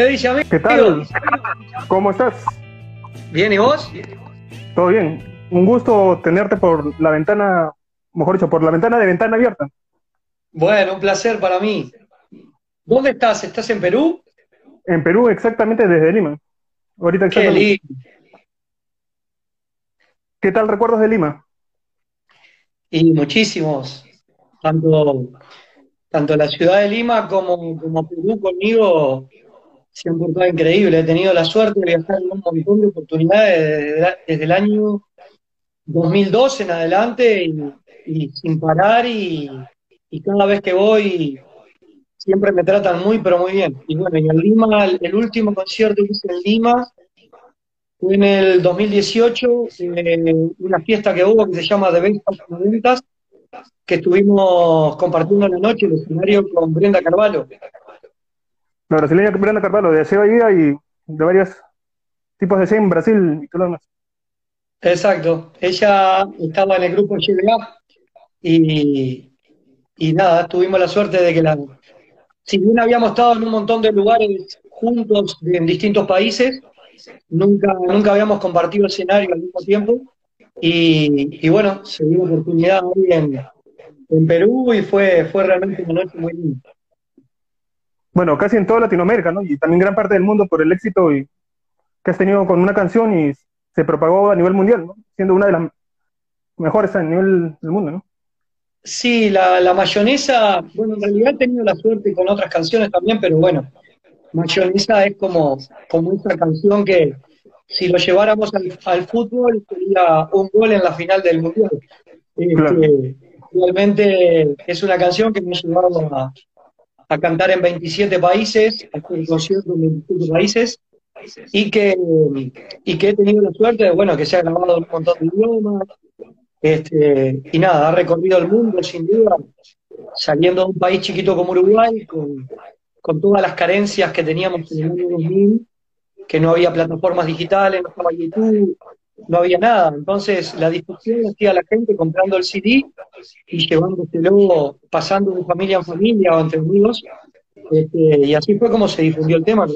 ¿Qué dice, amigo? ¿Qué tal? ¿Cómo estás? Bien, ¿y vos? Todo bien. Un gusto tenerte por la ventana, mejor dicho, por la ventana de ventana abierta. Bueno, un placer para mí. ¿Dónde estás? ¿Estás en Perú? En Perú, exactamente desde Lima. Ahorita Qué exactamente. lindo. ¿Qué tal recuerdos de Lima? Y muchísimos. Tanto, tanto la ciudad de Lima como, como Perú conmigo se han portado increíble. He tenido la suerte de viajar en un montón de oportunidades desde, el año 2002 en adelante y, sin parar y, cada vez que voy siempre me tratan muy, pero muy bien. Y bueno, en Lima, el, último concierto que hice en Lima fue en el 2018, eh, una fiesta que hubo que se llama The Best of 90, que estuvimos compartiendo la noche el escenario con Brenda Carvalho. La brasileña Brenda Carvalho, de Seba Bahía y de varios tipos de en Brasil. Exacto, ella estaba en el grupo GBA y, y nada, tuvimos la suerte de que la, si bien habíamos estado en un montón de lugares juntos en distintos países, nunca, nunca habíamos compartido escenario al mismo tiempo. Y, y bueno, se dio oportunidad ahí en, en Perú y fue, fue realmente una noche muy linda. Bueno, casi en toda Latinoamérica, ¿no? Y también gran parte del mundo por el éxito y, que has tenido con una canción y se propagó a nivel mundial, ¿no? Siendo una de las mejores a nivel del mundo, ¿no? Sí, la, la mayonesa, bueno, en realidad he tenido la suerte con otras canciones también, pero bueno, mayonesa es como, como esa canción que si lo lleváramos al, al fútbol sería un gol en la final del mundial. Este, Claro. realmente es una canción que me ha llevado a, a cantar en 27 países, en 27 países, y que, y que he tenido la suerte de, bueno, que se ha grabado un montón de idiomas, este, y nada, ha recorrido el mundo sin duda, saliendo de un país chiquito como Uruguay, con, con todas las carencias que teníamos en el año 2000, que no había plataformas digitales, no estaba YouTube, no había nada. Entonces, la difusión hacía la gente comprando el CD y llevándoselo, pasando de familia en familia o entre amigos. Este, y así fue como se difundió el tema. ¿no?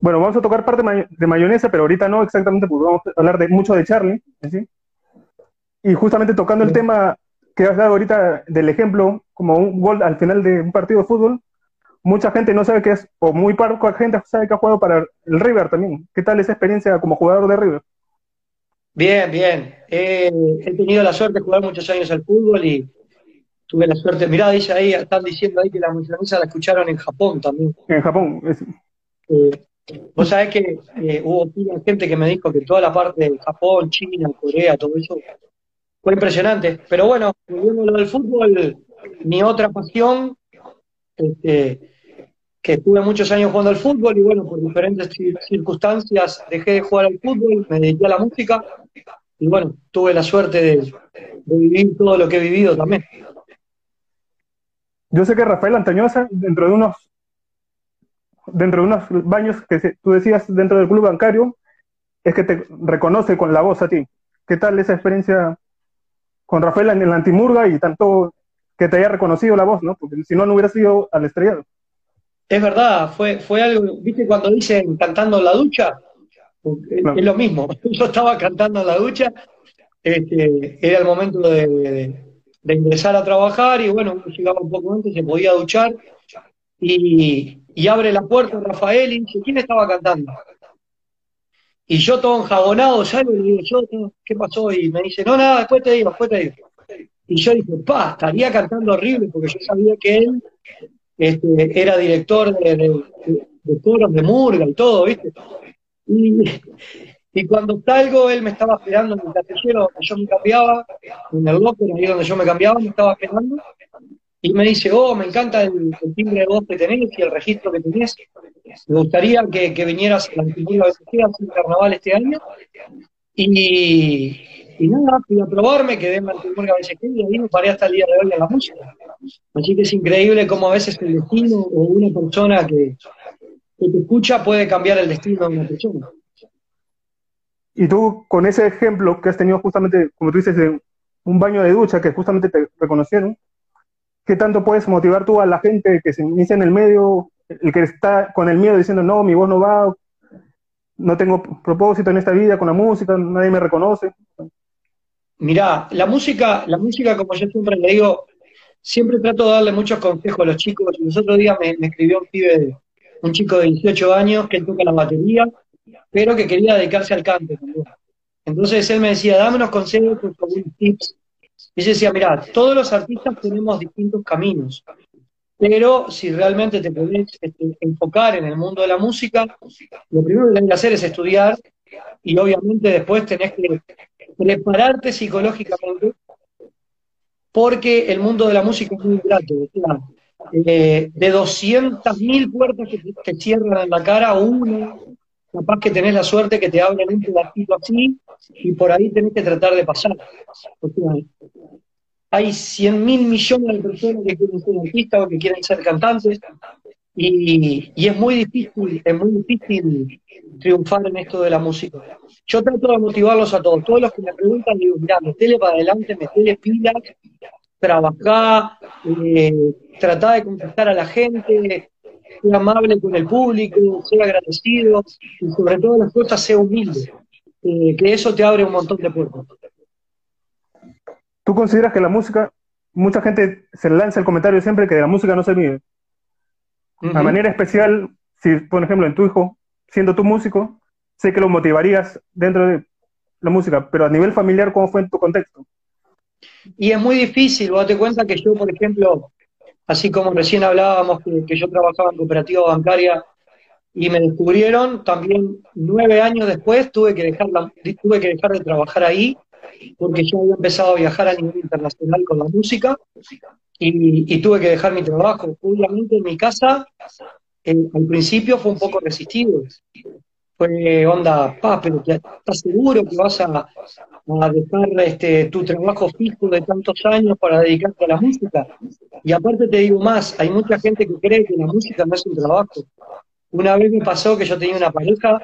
Bueno, vamos a tocar parte may- de mayonesa, pero ahorita no exactamente, porque vamos a hablar de mucho de Charlie, ¿sí? Y justamente tocando el tema que has dado ahorita del ejemplo, como un gol al final de un partido de fútbol, mucha gente no sabe que es, o muy poca gente sabe que ha jugado para el River también. ¿Qué tal esa experiencia como jugador de River? Bien, bien. Eh, he tenido la suerte de jugar muchos años al fútbol y tuve la suerte. Mirá, dice ahí, están diciendo ahí que la mayonesa la escucharon en Japón también. En Japón. es- Eh, vos sabés que eh, hubo gente que me dijo que toda la parte de Japón, China, Corea, todo eso fue impresionante. Pero bueno, volviendo a lo del fútbol, mi otra pasión, este, que estuve muchos años jugando al fútbol y bueno, por diferentes cir- circunstancias dejé de jugar al fútbol, me dediqué a la música y bueno, tuve la suerte de, vivir todo lo que he vivido también. Yo sé que Rafael Antañosa, dentro de unos dentro de unos baños que tú decías dentro del club bancario, es que te reconoce con la voz a ti. ¿Qué tal esa experiencia con Rafael en el Antimurga y tanto que te haya reconocido la voz, ¿no? Porque si no, no hubiera sido al estrellado. Es verdad, fue, fue algo, ¿viste cuando dicen cantando en la ducha? Claro. Es lo mismo, yo estaba cantando en la ducha, este, era el momento de, de- de ingresar a trabajar y bueno, llegaba un poco antes, se podía duchar y, y abre la puerta Rafael y dice, ¿quién estaba cantando? Y yo todo enjabonado, salgo y digo, yo, ¿qué pasó? Y me dice, no, nada, después te digo, después te digo. Y yo dije, pa, estaría cantando horrible porque yo sabía que él este, era director de, de, de- de Murga y todo, ¿viste? Y, y cuando salgo, él me estaba esperando en el casillero donde yo me cambiaba, en el locker, ahí donde yo me cambiaba, me estaba esperando, y me dice, oh, me encanta el, el timbre de voz que tenés y el registro que tenés, me gustaría que, que vinieras a la Antigua hacer carnaval este año, y, y nada, fui a probarme, quedé en Antigua BCG y ahí me paré hasta el día de hoy en la música. Así que es increíble cómo a veces el destino o una persona que, que te escucha puede cambiar el destino de una persona. Y tú, con ese ejemplo que has tenido justamente, como tú dices, de un baño de ducha que justamente te reconocieron, ¿qué tanto puedes motivar tú a la gente que se inicia en el medio el que está con el miedo diciendo, no, mi voz no va, no tengo propósito en esta vida con la música, nadie me reconoce. Mirá, la música, la música, como yo siempre le digo, siempre trato de darle muchos consejos a los chicos. Los otros días me, escribió un pibe, un chico de 18 años que toca la batería, pero que quería dedicarse al canto. Entonces él me decía, dame unos consejos, unos tips. Y yo decía, mira, todos los artistas tenemos distintos caminos, pero si realmente te podés este, enfocar en el mundo de la música, lo primero que tenés que hacer es estudiar y obviamente después tenés que prepararte psicológicamente porque el mundo de la música es muy grato. Eh, de 200.000 puertas que, te cierran en la cara, una, capaz que tenés la suerte que te abren un pedacito así y por ahí tenés que tratar de pasar. O hay 100 mil millones de personas que quieren ser artistas o que quieren ser cantantes y, es muy difícil, es muy difícil triunfar en esto de la música. Yo trato de motivarlos a todos, todos los que me preguntan, digo, mira, metele para adelante, metele pilas, trabajá, eh, tratá de contestar a la gente, ser amable con el público, ser agradecido y sobre todo las cosas, ser humilde, eh, que eso te abre un montón de puertas. ¿Tú consideras que la música, mucha gente se lanza el comentario siempre que de la música no se vive? A manera especial, si por ejemplo en tu hijo, siendo tu músico, sé que lo motivarías dentro de la música, pero a nivel familiar, ¿cómo fue en tu contexto? Y es muy difícil, vos te cuenta que yo, por ejemplo, así como recién hablábamos que, yo trabajaba en cooperativa bancaria y me descubrieron, también nueve años después tuve que dejar, tuve que dejar de trabajar ahí porque yo había empezado a viajar a nivel internacional con la música y, tuve que dejar mi trabajo. Obviamente en mi casa, al principio fue un poco resistido. Fue onda, pa, pero ¿estás seguro que vas a, a dejar este, tu trabajo fijo de tantos años para dedicarte a la música? Y aparte te digo más, hay mucha gente que cree que la música no es un trabajo. Una vez me pasó que yo tenía una pareja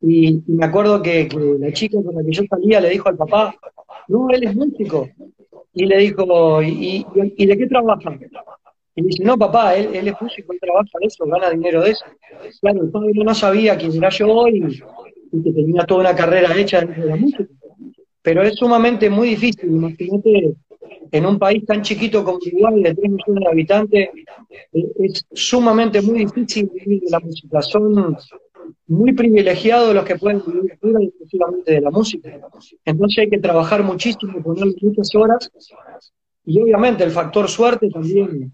y, me acuerdo que, la chica con la que yo salía le dijo al papá, no, él es músico. Y le dijo, ¿y, de qué trabaja? Y dice, no, papá, él, él, es músico, él trabaja de eso, gana dinero de eso. Claro, el no sabía quién era yo y, y que tenía toda una carrera hecha dentro de la música. Pero es sumamente muy difícil, imagínate, en un país tan chiquito como Uruguay, de 3 millones de habitantes, es sumamente muy difícil vivir de la música. Son muy privilegiados los que pueden vivir exclusivamente de la música. Entonces hay que trabajar muchísimo, poner muchas horas, y obviamente el factor suerte también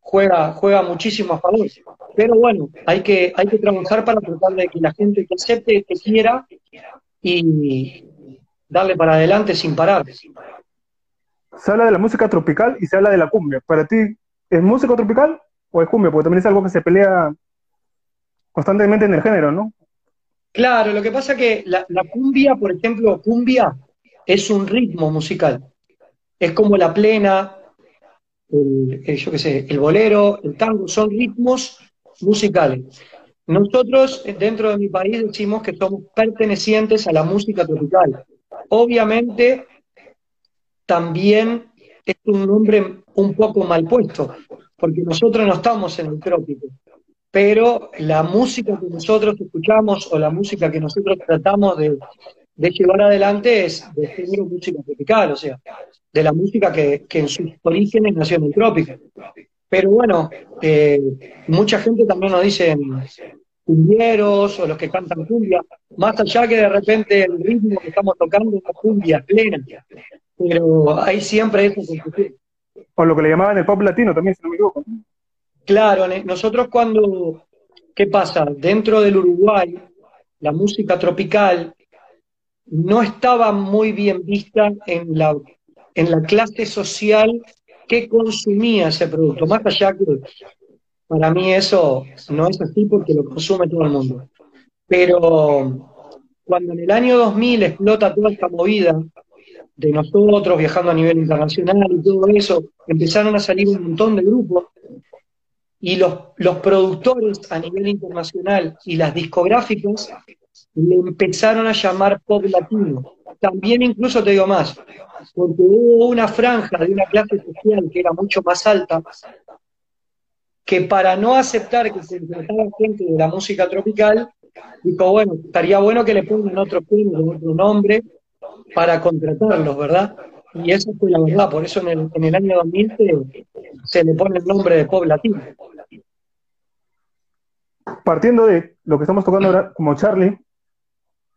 juega, juega muchísimo a favor. Pero bueno, hay que, hay que trabajar para tratar de que la gente te acepte, que quiera, y darle para adelante sin parar. Se habla de la música tropical y se habla de la cumbia. ¿Para ti es música tropical o es cumbia? Porque también es algo que se pelea constantemente en el género, ¿no? Claro, lo que pasa que la, cumbia, por ejemplo, cumbia es un ritmo musical. Es como la plena, el, yo qué sé, el bolero, el tango, son ritmos musicales. Nosotros, dentro de mi país, decimos que somos pertenecientes a la música tropical. Obviamente, también es un nombre un poco mal puesto, porque nosotros no estamos en el trópico pero la música que nosotros escuchamos o la música que nosotros tratamos de, llevar adelante es de género música tropical, o sea, de la música que, en sus orígenes nació en el trópico. Pero bueno, eh, mucha gente también nos dice cumbieros o los que cantan cumbia, más allá que de repente el ritmo que estamos tocando es cumbia plena, pero hay siempre confusión. O lo que le llamaban el pop latino también, si no me. Claro, nosotros cuando, ¿qué pasa? Dentro del Uruguay, la música tropical no estaba muy bien vista en la, en la clase social que consumía ese producto, más allá que para mí eso no es así porque lo consume todo el mundo. Pero cuando en el año 2000 explota toda esta movida de nosotros viajando a nivel internacional y todo eso, empezaron a salir un montón de grupos y los, los productores a nivel internacional y las discográficas le empezaron a llamar pop latino. También incluso te digo más, porque hubo una franja de una clase social que era mucho más alta, que para no aceptar que se contratara gente de la música tropical, dijo, bueno, estaría bueno que le pongan otro otro nombre para contratarlos, ¿verdad? Y eso fue la verdad, por eso en el, en el año 2000 se, le pone el nombre de pop latino. Partiendo de lo que estamos tocando ahora como Charlie,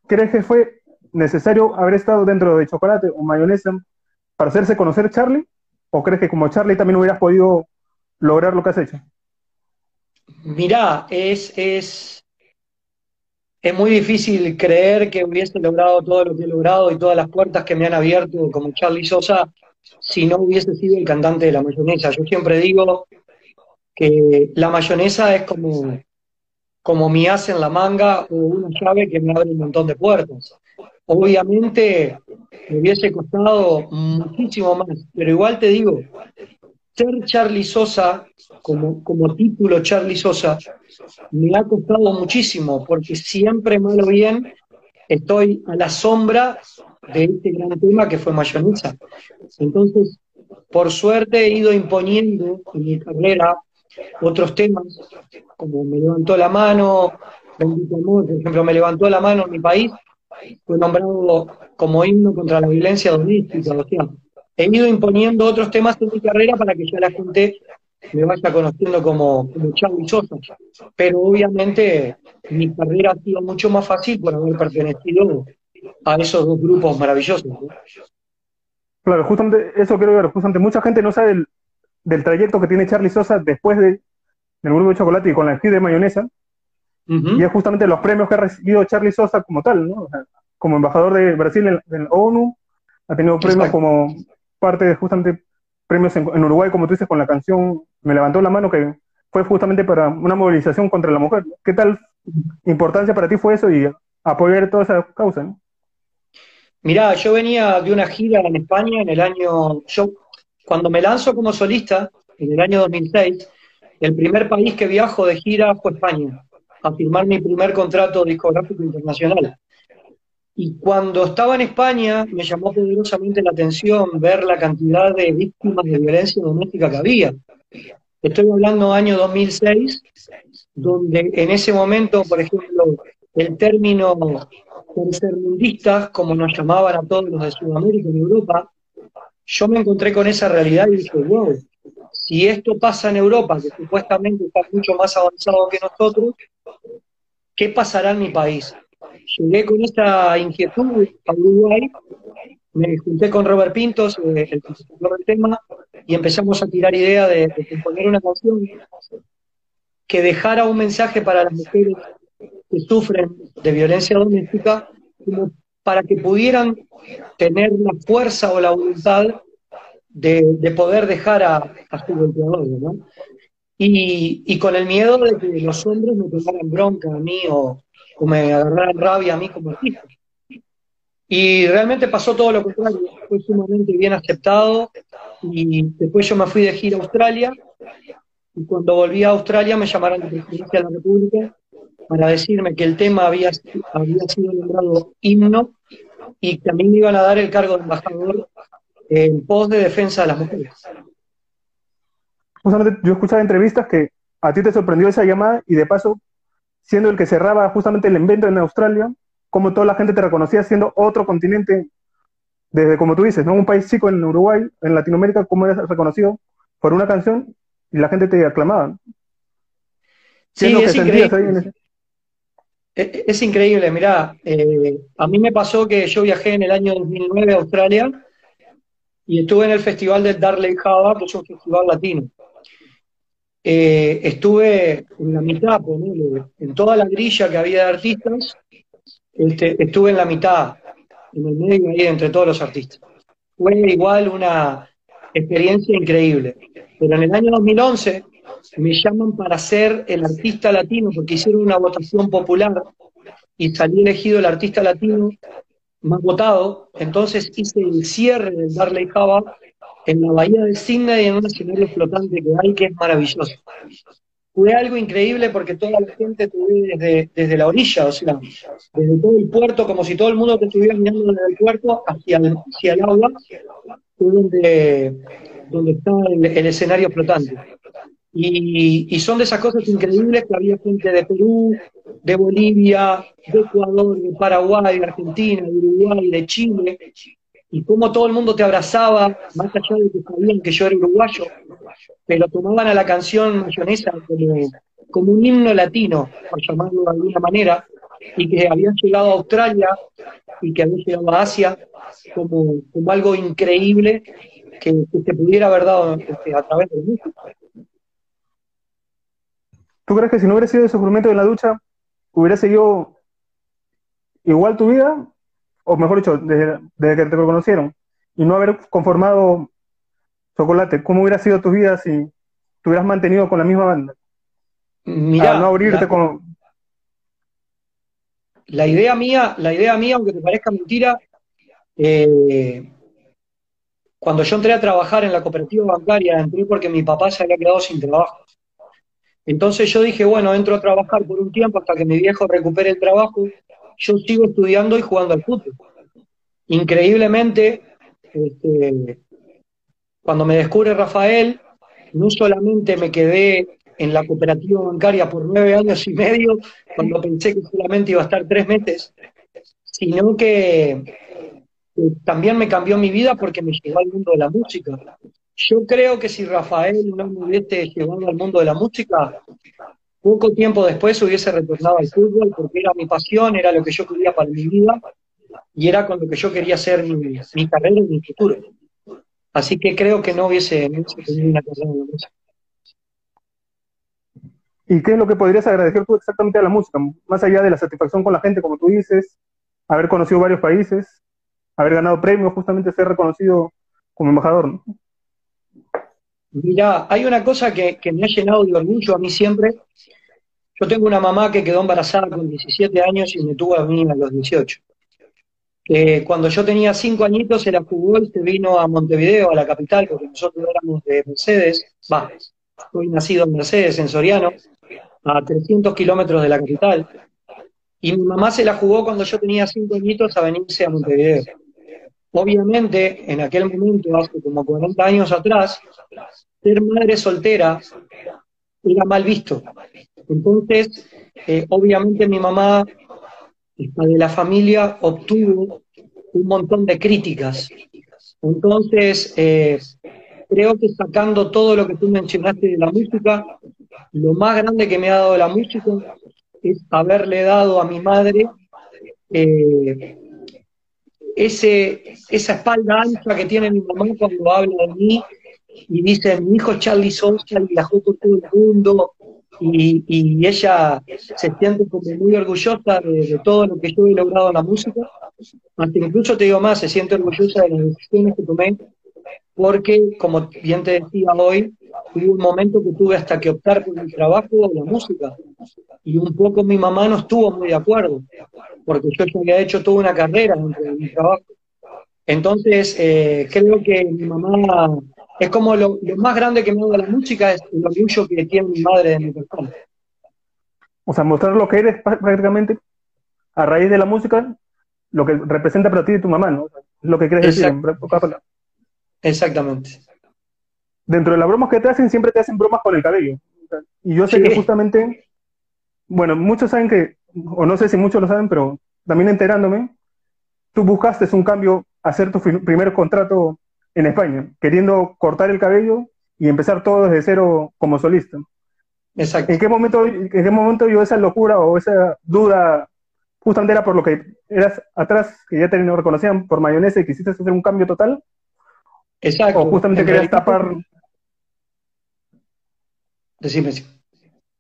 ¿crees que fue necesario haber estado dentro de chocolate o mayonesa para hacerse conocer Charlie? ¿O crees que como Charlie también hubieras podido lograr lo que has hecho? Mirá, es, es, es muy difícil creer que hubiese logrado todo lo que he logrado y todas las puertas que me han abierto como Charlie Sosa si no hubiese sido el cantante de la mayonesa. Yo siempre digo que la mayonesa es como, como mi as en la manga o una llave que me abre un montón de puertas. Obviamente me hubiese costado muchísimo más, pero igual te digo, ser Charlie Sosa, como, como título Charlie Sosa, me ha costado muchísimo, porque siempre, mal o bien, estoy a la sombra de este gran tema que fue Mayonesa. Entonces, por suerte he ido imponiendo en mi carrera otros temas, como Me levantó la mano, Bendito por ejemplo, Me levantó la mano en mi país, fue nombrado como himno contra la violencia doméstica, o sea, he ido imponiendo otros temas en mi carrera para que ya la gente me vaya conociendo como, como Sosa. Pero obviamente mi carrera ha sido mucho más fácil por haber pertenecido a esos dos grupos maravillosos. Claro, justamente eso quiero ver, justamente mucha gente no sabe del, trayecto que tiene Charlie Sosa después de, del grupo de chocolate y con la de mayonesa, y es justamente los premios que ha recibido Charlie Sosa como tal, ¿no? como embajador de Brasil en, la ONU, ha tenido premios como parte de justamente premios en, Uruguay, como tú dices, con la canción Me levantó la mano, que fue justamente para una movilización contra la mujer. ¿Qué tal importancia para ti fue eso y apoyar toda esa causa? ¿no? Mirá, yo venía de una gira en España en el año, yo cuando me lanzo como solista, en el año 2006, el primer país que viajo de gira fue España, a firmar mi primer contrato discográfico internacional. Y cuando estaba en España me llamó poderosamente la atención ver la cantidad de víctimas de violencia doméstica que había. Estoy hablando año 2006, donde en ese momento, por ejemplo, el término tercermundistas, como nos llamaban a todos los de Sudamérica y Europa, yo me encontré con esa realidad y dije, wow, si esto pasa en Europa, que supuestamente está mucho más avanzado que nosotros, ¿qué pasará en mi país? Llegué con esta inquietud a Uruguay, me junté con Robert Pintos, el compositor del tema, y empezamos a tirar idea de, componer una canción que dejara un mensaje para las mujeres que sufren de violencia doméstica, para que pudieran tener la fuerza o la voluntad de, poder dejar a, su golpeador, ¿no? Y, y, con el miedo de que los hombres me pegaran bronca a mí o, o me agarraran rabia a mí como artista. Y realmente pasó todo lo contrario, fue sumamente bien aceptado y después yo me fui de gira a Australia y cuando volví a Australia me llamaron de presidencia de la República para decirme que el tema había, había sido nombrado himno y que también me iban a dar el cargo de embajador en pos de defensa de las mujeres. Yo escuchaba entrevistas que a ti te sorprendió esa llamada y de paso siendo el que cerraba justamente el invento en Australia, como toda la gente te reconocía siendo otro continente, desde como tú dices, ¿no? Un país chico en Uruguay, en Latinoamérica, como eres reconocido por una canción y la gente te aclamaba. Sí, es, increíble. E, e, es, increíble, mirá, eh, a mí me pasó que yo viajé en el año 2009 a Australia y estuve en el festival de Darley Java, que es un festival latino. Eh, estuve en la mitad, en toda la grilla que había de artistas, este, estuve en la mitad, en el medio ahí entre todos los artistas. Fue igual una experiencia increíble. Pero en el año 2011 me llaman para ser el artista latino, porque hicieron una votación popular y salí elegido el artista latino más votado. Entonces hice el cierre del Darley Java en la bahía de Sydney en un escenario flotante que hay que es maravilloso. Fue algo increíble porque toda la gente te ve desde, la orilla, o sea, desde todo el puerto, como si todo el mundo te estuviera mirando desde el puerto hacia el, hacia el agua, donde, donde está el, escenario flotante. Y, son de esas cosas increíbles que había gente de Perú, de Bolivia, de Ecuador, de Paraguay, de Argentina, de Uruguay, de Chile, y cómo todo el mundo te abrazaba, más allá de que sabían que yo era uruguayo, pero tomaban a la canción mayonesa como, un himno latino, por llamarlo de alguna manera, y que habían llegado a Australia y que habían llegado a Asia como, algo increíble que, se pudiera haber dado este, a través del mundo. ¿Tú crees que si no hubiera sido ese sufrimiento en la ducha, hubiera seguido igual tu vida? O mejor dicho, desde, que te conocieron, y no haber conformado Chocolate, ¿cómo hubiera sido tu vida si te hubieras mantenido con la misma banda? Mira, no abrirte con. La idea mía, la idea mía, aunque te parezca mentira, eh, cuando yo entré a trabajar en la cooperativa bancaria, entré porque mi papá se había quedado sin trabajo. Entonces yo dije, bueno, entro a trabajar por un tiempo hasta que mi viejo recupere el trabajo, yo sigo estudiando y jugando al fútbol. Increíblemente, este, cuando me descubre Rafael, no solamente me quedé en la cooperativa bancaria por nueve años y medio, cuando pensé que solamente iba a estar tres meses, sino que, también me cambió mi vida porque me llevó al mundo de la música. Yo creo que si Rafael no me hubiese llevado al mundo de la música, poco tiempo después hubiese retornado al fútbol porque era mi pasión, era lo que yo quería para mi vida y era con lo que yo quería hacer mi, carrera y mi futuro. Así que creo que no hubiese, tenido una carrera en la música. ¿Y qué es lo que podrías agradecer tú exactamente a la música? Más allá de la satisfacción con la gente, como tú dices, haber conocido varios países, haber ganado premios, justamente ser reconocido como embajador. Mira, hay una cosa que, me ha llenado de orgullo a mí siempre. Yo tengo una mamá que quedó embarazada con 17 años y me tuvo a mí a los 18. cuando yo tenía 5 añitos se la jugó y se vino a Montevideo, a la capital, porque nosotros éramos de Mercedes, va, soy nacido en Mercedes, en Soriano, a 300 kilómetros de la capital. Y mi mamá se la jugó cuando yo tenía 5 añitos a venirse a Montevideo. Obviamente, en aquel momento, hace como 40 años atrás, ser madre soltera era mal visto. Entonces, eh, obviamente mi mamá, de la familia, obtuvo un montón de críticas. Entonces, eh, creo que sacando todo lo que tú mencionaste de la música, lo más grande que me ha dado la música es haberle dado a mi madre eh, ese, esa espalda ancha que tiene mi mamá cuando habla de mí y dice, mi hijo Charlie Sosa viajó por todo el mundo y, y, ella se siente como muy orgullosa de, todo lo que yo he logrado en la música. Hasta incluso te digo más, se siente orgullosa de las decisiones que tomé, porque, como bien te decía hoy, hubo un momento que tuve hasta que optar por mi trabajo o la música. Y un poco mi mamá no estuvo muy de acuerdo, porque yo ya había hecho toda una carrera dentro de mi trabajo. Entonces, eh, creo que mi mamá es como lo, más grande que me da la música es el orgullo que tiene mi madre de mi persona. O sea, mostrar lo que eres prácticamente a raíz de la música, lo que representa para ti y tu mamá, ¿no? Lo que crees decir Exactamente. Dentro de las bromas que te hacen, siempre te hacen bromas con el cabello. Y yo sé que justamente, bueno, muchos saben que, o no sé si muchos lo saben, pero también enterándome, tú buscaste un cambio, hacer tu primer contrato en España, queriendo cortar el cabello y empezar todo desde cero como solista. Exacto. ¿En qué momento, en qué momento yo esa locura o esa duda justamente era por lo que eras atrás, que ya te reconocían por mayonesa y quisiste hacer un cambio total? Exacto. O justamente querías tapar... Decime.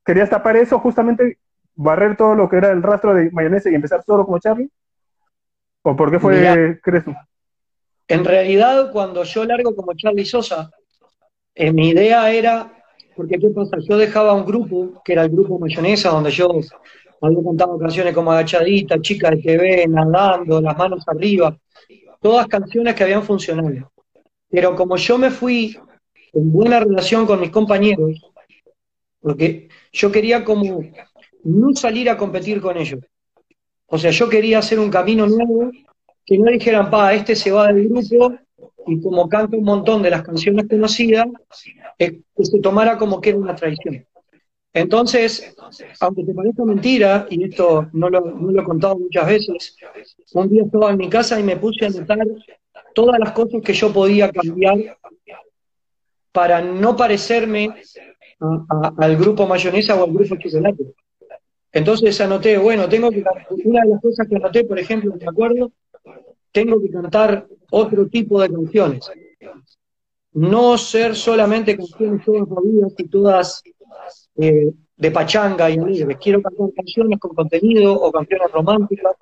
¿Querías tapar eso justamente, barrer todo lo que era el rastro de mayonesa y empezar solo como Charlie? ¿O por qué fue, crees tú? En realidad, cuando yo largo como Charlie Sosa, eh, mi idea era, porque. Yo dejaba un grupo, que era el grupo Mayonesa, donde yo había cantado canciones como Agachadita, Chica de TV, Nadando, Las Manos Arriba, todas canciones que habían funcionado. Pero como yo me fui en buena relación con mis compañeros, porque yo quería como no salir a competir con ellos. O sea, yo quería hacer un camino nuevo que no dijeran, pa, este se va del grupo y como canta un montón de las canciones conocidas, que se tomara como que era una traición. Entonces, aunque te parezca mentira, y esto no lo, no lo, he contado muchas veces, un día estaba en mi casa y me puse a notar todas las cosas que yo podía cambiar para no parecerme al grupo mayonesa o al grupo chocolate. Entonces anoté, bueno, tengo que una de las cosas que anoté, por ejemplo, me acuerdo, tengo que cantar otro tipo de canciones. No ser solamente canciones todas movidas y todas eh, de pachanga y alegres. Quiero cantar canciones con contenido o canciones románticas.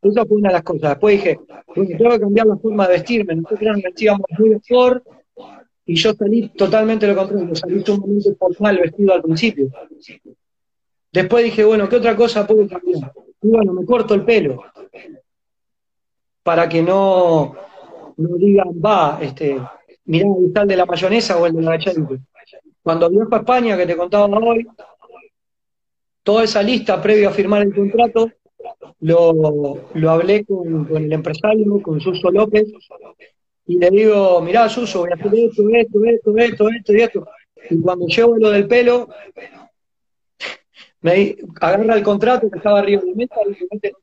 Esa fue una de las cosas. Después dije, bueno, tengo que cambiar la forma de vestirme. Nosotros nos vestíamos muy sport y yo salí totalmente lo contrario. Salí sumamente formal vestido al principio. Después dije, bueno, ¿qué otra cosa puedo cambiar? Y bueno, me corto el pelo. Para que no, no digan, va, este, mirá el tal de la mayonesa o el de la gachete. Cuando viajé a España, que te contaba hoy, toda esa lista previo a firmar el contrato, lo, lo hablé con, el empresario, con Suso López, y le digo, mirá, Suso, voy a hacer esto, esto, esto, esto, esto y esto. Y cuando llevo lo del pelo, me agarra el contrato que estaba arriba de mesa y se mete en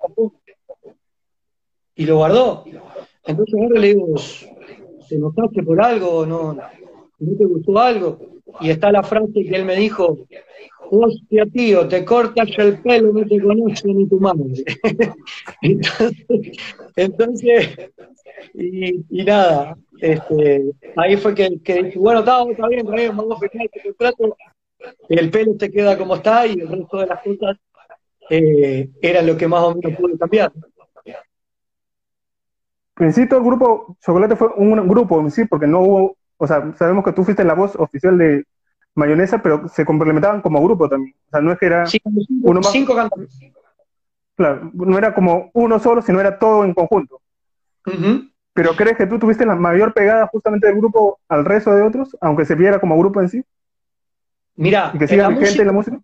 Y lo guardó. Entonces ahora le digo, ¿te notaste por algo? ¿No, ¿No te gustó algo? Y está la frase que él me dijo, hostia tío, te cortas el pelo, no te conoce ni tu madre. entonces, y, nada, este, ahí fue que, que bueno, está, está bien, está bien, vamos a firmar este contrato, el pelo te queda como está y el resto de las cosas eh, era lo que más o menos pude cambiar. Principio el grupo Chocolate fue un grupo en sí, porque no hubo, o sea, sabemos que tú fuiste la voz oficial de Mayonesa, pero se complementaban como grupo también. O sea, no es que era cinco, uno más. Cinco cantantes. Claro, no era como uno solo, sino era todo en conjunto. Pero ¿crees que tú tuviste la mayor pegada justamente del grupo al resto de otros, aunque se viera como grupo en sí? Mira, que siga vigente en la música.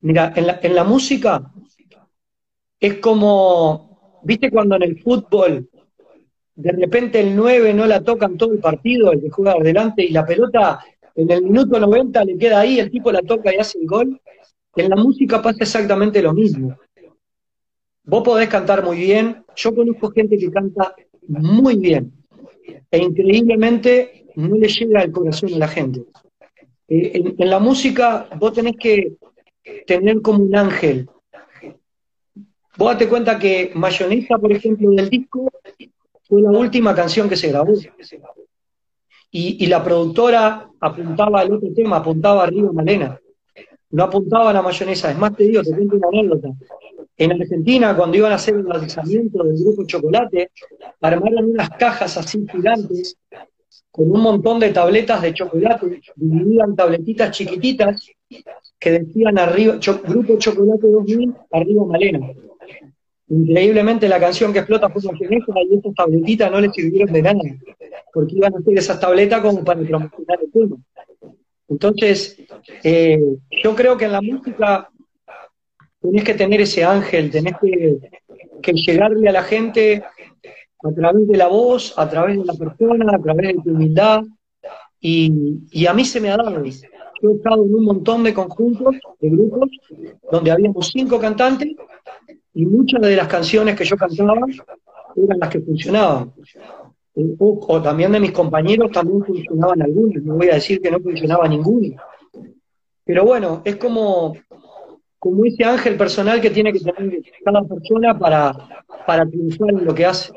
Mira, en la, en la música es como, ¿viste cuando en el fútbol de repente el 9 no la tocan todo el partido, el que juega adelante, y la pelota en el minuto 90 le queda ahí, el tipo la toca y hace el gol? En la música pasa exactamente lo mismo. Vos podés cantar muy bien, yo conozco gente que canta muy bien, e increíblemente no le llega al corazón a la gente. Eh, en, la música vos tenés que tener como un ángel. Vos date cuenta que Mayonesa, por ejemplo, del disco, fue la última canción que se grabó. Y, la productora apuntaba al otro tema, apuntaba arriba Malena. No apuntaba a la mayonesa. Es más, te digo, te cuento una anécdota. En Argentina, cuando iban a hacer el lanzamiento del grupo Chocolate, armaron unas cajas así gigantes con un montón de tabletas de chocolate, dividían tabletitas chiquititas que decían arriba, Grupo Chocolate 2000, arriba Malena. Increíblemente la canción que explota fue mayonesa y esas tabletitas no le sirvieron de nada, porque iban a hacer esas tabletas como para promocionar el tema. Entonces, eh, yo creo que en la música tenés que tener ese ángel, tenés que, que llegarle a la gente a través de la voz, a través de la persona, a través de tu humildad. Y, a mí se me ha dado. Yo he estado en un montón de conjuntos, de grupos, donde habíamos cinco cantantes y muchas de las canciones que yo cantaba eran las que funcionaban. O, también de mis compañeros también funcionaban algunos, no voy a decir que no funcionaba ninguno. Pero bueno, es como, como ese ángel personal que tiene que tener cada persona para, para triunfar lo que hace.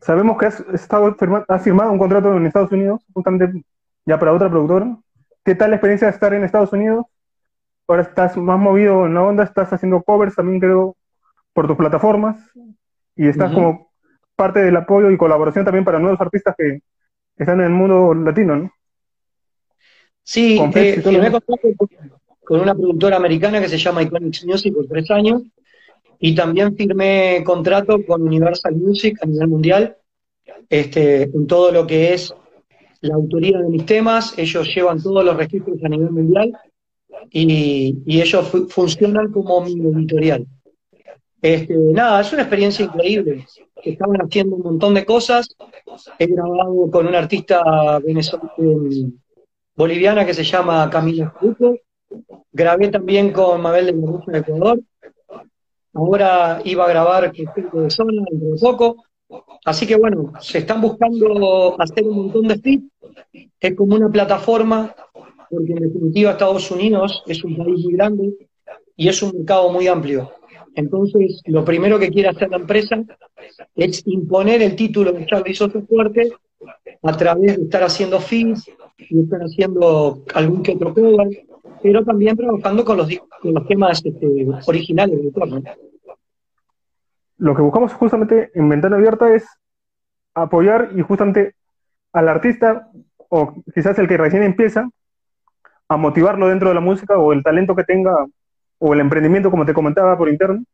Sabemos que has, estado has firmado un contrato en Estados Unidos, justamente ya para otra productora. ¿Qué tal la experiencia de estar en Estados Unidos? Ahora estás más movido en la onda, estás haciendo covers también creo por tus plataformas y estás como parte del apoyo y colaboración también para nuevos artistas que están en el mundo latino, ¿no? Sí, eh, firmé contrato con una productora americana que se llama Iconics Music por tres años y también firmé contrato con Universal Music a nivel mundial, este, en todo lo que es la autoría de mis temas, ellos llevan todos los registros a nivel mundial y, ellos funcionan como mi editorial. Este, nada, es una experiencia increíble. Estaban haciendo un montón de cosas. He grabado con una artista boliviana que se llama Camila Fruto. Grabé también con Mabel de Morruja de Ecuador. Ahora iba a grabar con de Zona dentro de poco. Así que bueno, se están buscando hacer un montón de feeds. Es como una plataforma, porque en definitiva Estados Unidos es un país muy grande y es un mercado muy amplio. Entonces, lo primero que quiere hacer la empresa es imponer el título de Charlie Soto Fuerte a través de estar haciendo feeds y estar haciendo algún que otro cover, pero también trabajando con los, con los temas este, originales del torno. Lo que buscamos justamente en Ventana Abierta es apoyar y justamente al artista, o quizás el que recién empieza, a motivarlo dentro de la música o el talento que tenga o el emprendimiento, como te comentaba por interno.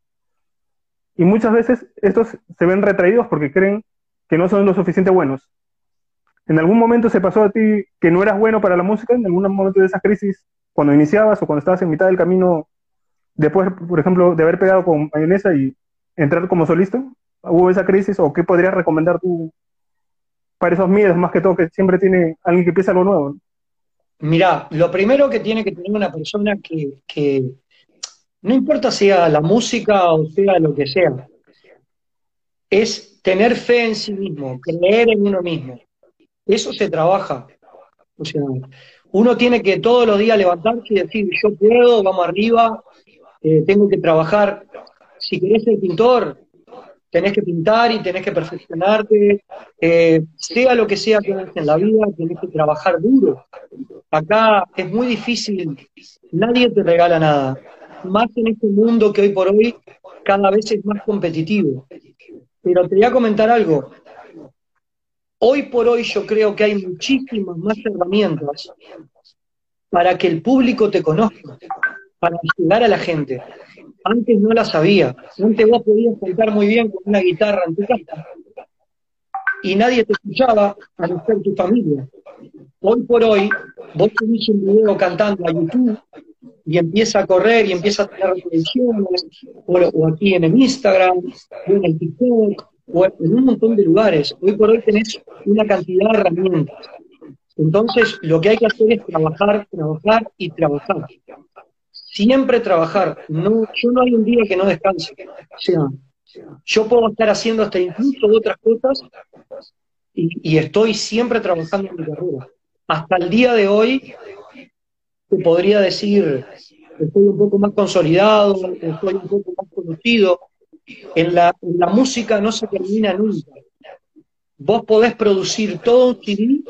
Y muchas veces estos se ven retraídos porque creen que no son lo suficiente buenos. ¿En algún momento se pasó a ti que no eras bueno para la música? ¿En algún momento de esa crisis, cuando iniciabas o cuando estabas en mitad del camino, después, por ejemplo, de haber pegado con mayonesa y entrar como solista? ¿Hubo esa crisis o qué podrías recomendar tú para esos miedos, más que todo, que siempre tiene alguien que empieza algo nuevo? Mirá, lo primero que tiene que tener una persona que, no importa sea la música o sea lo que sea, es tener fe en sí mismo, creer en uno mismo. Eso se trabaja. Uno tiene que todos los días levantarse y decir, yo puedo, vamos arriba, eh, tengo que trabajar. Si querés ser pintor, tenés que pintar y tenés que perfeccionarte. Eh, sea lo que sea que hagas en la vida, tenés que trabajar duro. Acá es muy difícil, nadie te regala nada más en este mundo que hoy por hoy cada vez es más competitivo. Pero te voy a comentar algo. Hoy por hoy yo creo que hay muchísimas más herramientas para que el público te conozca, para llegar a la gente. Antes no las había. Antes vos podías cantar muy bien con una guitarra en tu casa y nadie te escuchaba a no ser tu familia. Hoy por hoy, vos tenés un video cantando a YouTube y empieza a correr y empieza a tener reproducciones, o, aquí en el Instagram, o en el TikTok, o en un montón de lugares. Hoy por hoy tenés una cantidad de herramientas. Entonces, lo que hay que hacer es trabajar, trabajar y trabajar. Siempre trabajar. No, yo no hay un día que no descanse. Yo puedo estar haciendo hasta incluso otras cosas y, estoy siempre trabajando en mi carrera. Hasta el día de hoy, podría decir, estoy un poco más consolidado, estoy un poco más conocido. En la, música no se termina nunca. Vos podés producir todo un CD,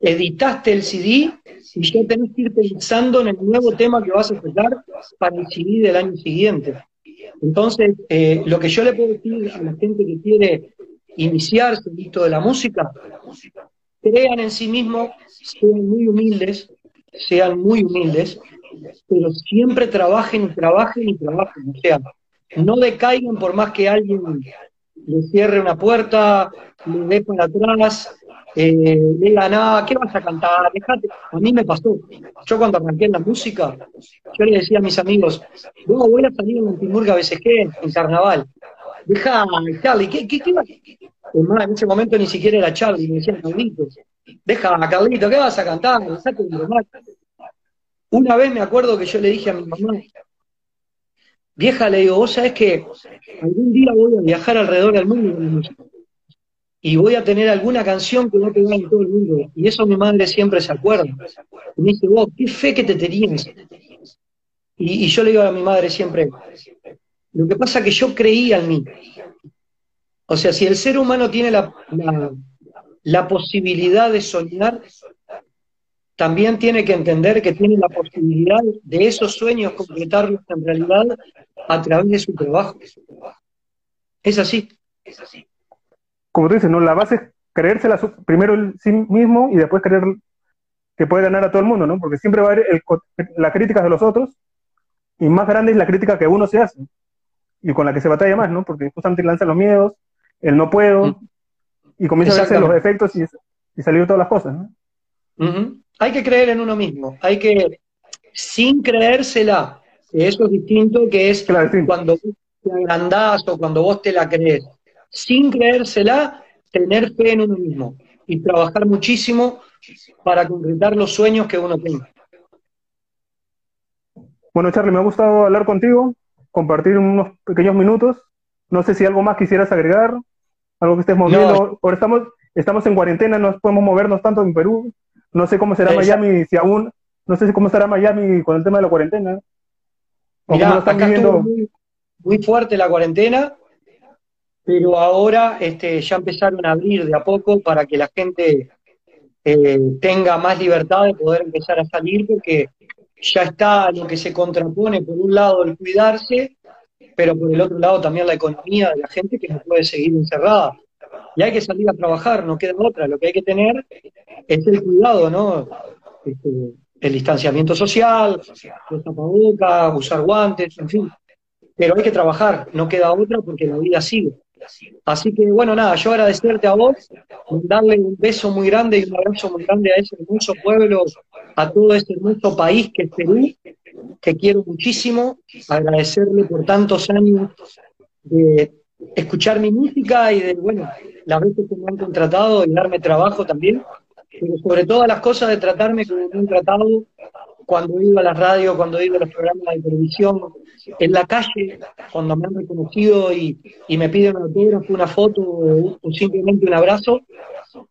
editaste el CD y ya tenés que ir pensando en el nuevo tema que vas a sacar para el CD del año siguiente. Entonces, eh, lo que yo le puedo decir a la gente que quiere iniciarse en esto de la música, crean en sí mismos, sean muy humildes, sean muy humildes, pero siempre trabajen y trabajen y trabajen. O sea, no decaigan por más que alguien le cierre una puerta, le dé para atrás, eh, le diga, nada, ¿qué vas a cantar? Dejate. A mí me pasó. Yo cuando arranqué en la música, yo le decía a mis amigos, no, voy a salir en Timurga BCG en carnaval. Deja, Charlie, ¿qué, qué, qué en ese momento ni siquiera era Charlie, me decían Carlitos. Deja, Carlito, ¿qué vas a cantar? Una vez me acuerdo que yo le dije a mi mamá, vieja, le digo, vos sabés que algún día voy a viajar alrededor del mundo y voy a tener alguna canción que no te en todo el mundo. Y eso mi madre siempre se acuerda. Y me dice, vos, qué fe que te tenías. Y, yo le digo a mi madre siempre, lo que pasa es que yo creía en mí. O sea, si el ser humano tiene la, la, posibilidad de soñar, también tiene que entender que tiene la posibilidad de esos sueños completarlos en realidad a través de su trabajo. Es así. Como tú dices, ¿no? La base es creérsela primero en sí mismo y después creer que puede ganar a todo el mundo, ¿no? Porque siempre va a haber la crítica de los otros y más grande es la crítica que uno se hace y con la que se batalla más, ¿no? Porque justamente lanza los miedos, el no puedo, mm. y comienza a verse los efectos y, y, salir todas las cosas. Hay que creer en uno mismo, hay que, sin creérsela, eso es distinto, que es cuando, te agrandás o cuando vos te la crees. Sin creérsela, tener fe en uno mismo y trabajar muchísimo para concretar los sueños que uno tenga. Bueno, Charlie, me ha gustado hablar contigo, compartir unos pequeños minutos. No sé si algo más quisieras agregar, algo que estés moviendo. Ahora estamos, estamos en cuarentena, no podemos movernos tanto en Perú. No sé cómo será Miami, si aún, no sé cómo estará Miami con el tema de la cuarentena. Mirá, acá estuvo muy, fuerte la cuarentena, pero ahora este, ya empezaron a abrir de a poco para que la gente eh, tenga más libertad de poder empezar a salir, porque ya está lo que se contrapone, por un lado el cuidarse, pero por el otro lado también la economía de la gente que no puede seguir encerrada. Y hay que salir a trabajar, no queda otra. Lo que hay que tener es el cuidado, ¿no? Este, el distanciamiento social, los tapabocas, usar guantes, en fin. Pero hay que trabajar, no queda otra porque la vida sigue. Así que bueno, nada, yo agradecerte a vos, darle un beso muy grande y un abrazo muy grande a ese hermoso pueblo, a todo este hermoso país que es Perú, que quiero muchísimo, agradecerle por tantos años de escuchar mi música y de, bueno, las veces que me han contratado y darme trabajo también pero sobre todas las cosas de tratarme como me tratado cuando iba a la radio, cuando iba a los programas de televisión, en la calle, cuando me han reconocido y, me piden un autógrafo, una foto o, simplemente un abrazo.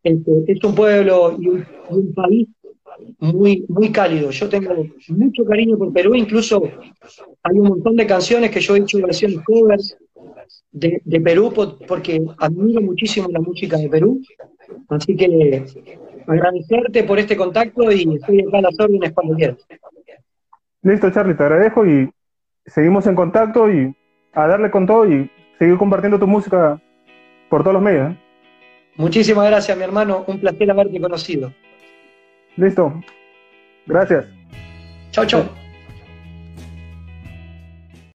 Este, es un pueblo y un, país muy, muy cálido. Yo tengo mucho cariño por Perú, incluso hay un montón de canciones que yo he hecho versiones covers de, de Perú porque admiro muchísimo la música de Perú. Así que agradecerte por este contacto y estoy acá a las órdenes cuando quieras. Listo, Charlie, te agradezco y seguimos en contacto y a darle con todo y seguir compartiendo tu música por todos los medios. ¿eh? Muchísimas gracias, mi hermano. Un placer haberte conocido. Listo. Gracias. Chao, chao.